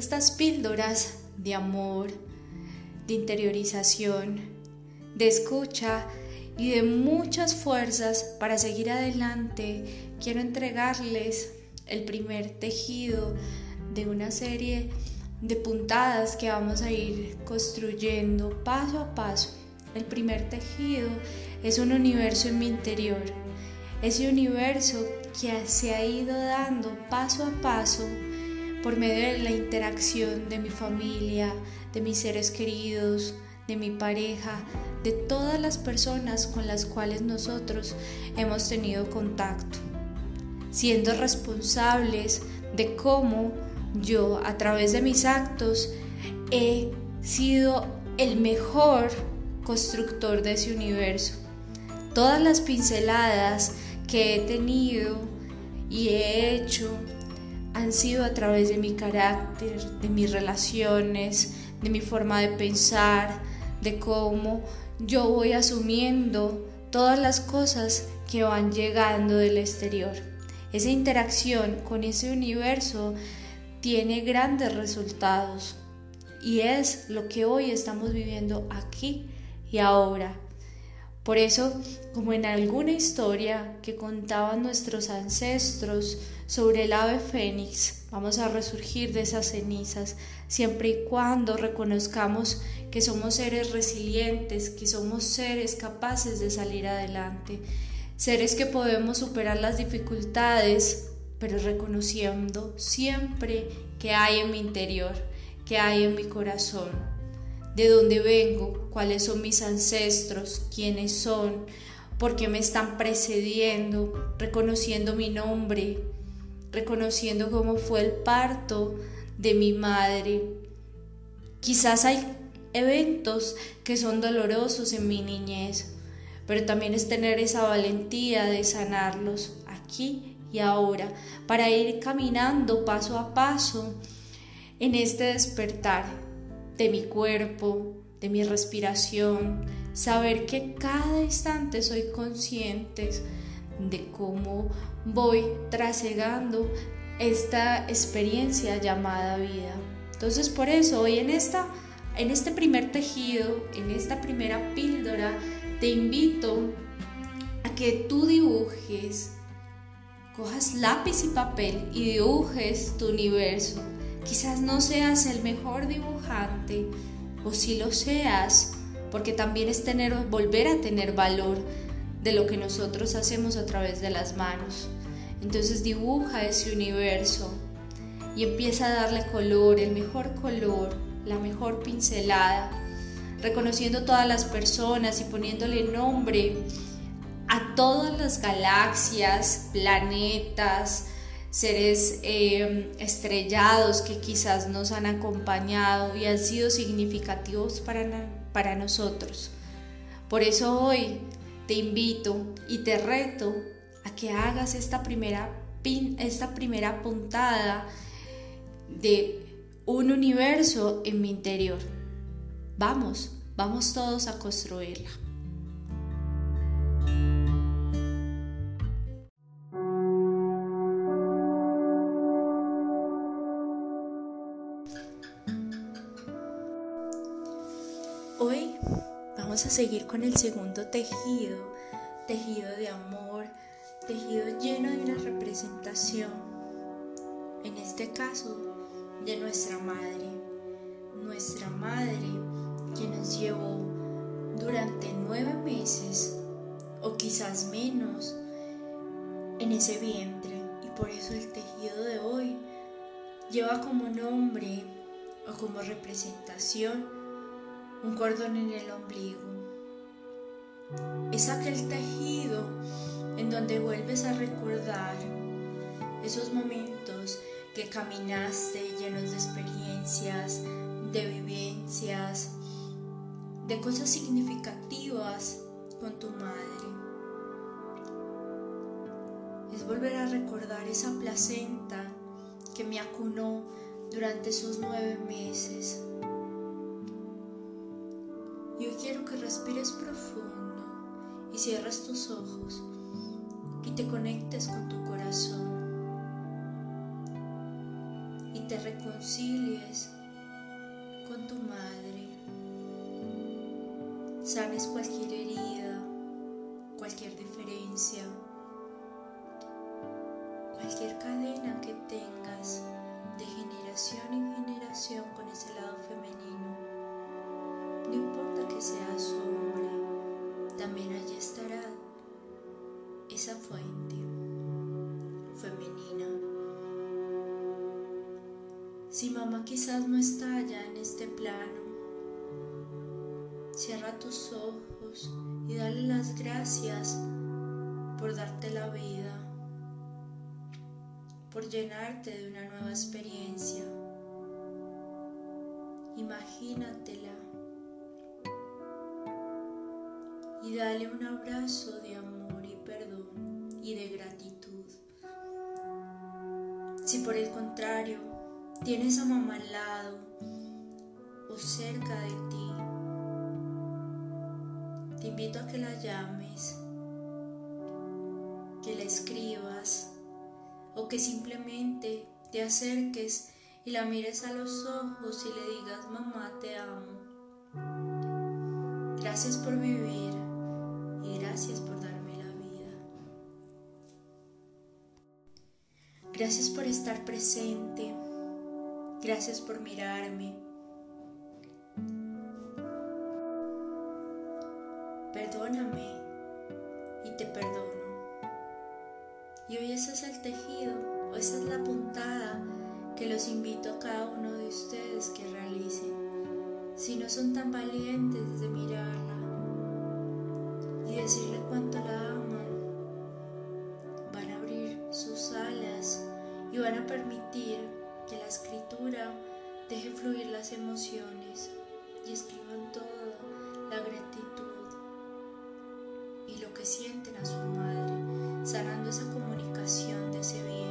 estas píldoras de amor, de interiorización, de escucha y de muchas fuerzas para seguir adelante, quiero entregarles el primer tejido de una serie de puntadas que vamos a ir construyendo paso a paso. El primer tejido es un universo en mi interior, ese universo que se ha ido dando paso a paso por medio de la interacción de mi familia, de mis seres queridos, de mi pareja, de todas las personas con las cuales nosotros hemos tenido contacto, siendo responsables de cómo yo a través de mis actos he sido el mejor constructor de ese universo. Todas las pinceladas que he tenido y he hecho han sido a través de mi carácter, de mis relaciones, de mi forma de pensar, de cómo yo voy asumiendo todas las cosas que van llegando del exterior. Esa interacción con ese universo tiene grandes resultados y es lo que hoy estamos viviendo aquí y ahora. Por eso, como en alguna historia que contaban nuestros ancestros sobre el ave fénix, vamos a resurgir de esas cenizas, siempre y cuando reconozcamos que somos seres resilientes, que somos seres capaces de salir adelante, seres que podemos superar las dificultades, pero reconociendo siempre que hay en mi interior, que hay en mi corazón, de dónde vengo, cuáles son mis ancestros, quiénes son, por qué me están precediendo, reconociendo mi nombre, reconociendo cómo fue el parto de mi madre. Quizás hay eventos que son dolorosos en mi niñez, pero también es tener esa valentía de sanarlos aquí y ahora, para ir caminando paso a paso en este despertar de mi cuerpo, de mi respiración, saber que cada instante soy consciente de cómo voy trasegando esta experiencia llamada vida. Entonces por eso hoy en esta en este primer tejido, en esta primera píldora, te invito a que tú dibujes cojas lápiz y papel y dibujes tu universo. Quizás no seas el mejor dibujante, o si lo seas, porque también es tener, volver a tener valor de lo que nosotros hacemos a través de las manos. Entonces dibuja ese universo y empieza a darle color, el mejor color, la mejor pincelada, reconociendo todas las personas y poniéndole nombre a todas las galaxias, planetas, seres eh, estrellados que quizás nos han acompañado y han sido significativos para, para nosotros. Por eso hoy te invito y te reto a que hagas esta primera, esta primera puntada de un universo en mi interior. Vamos, vamos todos a construirla. A seguir con el segundo tejido, tejido de amor, tejido lleno de una representación, en este caso de nuestra madre, nuestra madre que nos llevó durante nueve meses o quizás menos en ese vientre. Y por eso el tejido de hoy lleva como nombre o como representación un cordón en el ombligo. Es aquel tejido en donde vuelves a recordar esos momentos que caminaste llenos de experiencias, de vivencias, de cosas significativas con tu madre. Es volver a recordar esa placenta que me acunó durante esos nueve meses cierres tus ojos y te conectes con tu corazón. Y te reconcilies con tu madre, sanes cualquier herida, cualquier diferencia, cualquier cadena que tengas de generación en generación con ese lado femenino. No importa que seas esa fuente femenina. Si mamá quizás no está ya en este plano, cierra tus ojos y dale las gracias por darte la vida, por llenarte de una nueva experiencia. Imagínatela y dale un abrazo de amor de gratitud. Si por el contrario tienes a mamá al lado o cerca de ti, te invito a que la llames, que la escribas o que simplemente te acerques y la mires a los ojos y le digas, mamá, te amo. Gracias por vivir y gracias por darme Gracias por estar presente. Gracias por mirarme. Perdóname y te perdono. Y hoy ese es el tejido, o esa es la puntada que los invito a cada uno de ustedes que realicen. Si no son tan valientes de mirarla y decirle cuánto van a permitir que la escritura deje fluir las emociones y escriban toda la gratitud y lo que sienten a su madre, sanando esa comunicación de ese bien.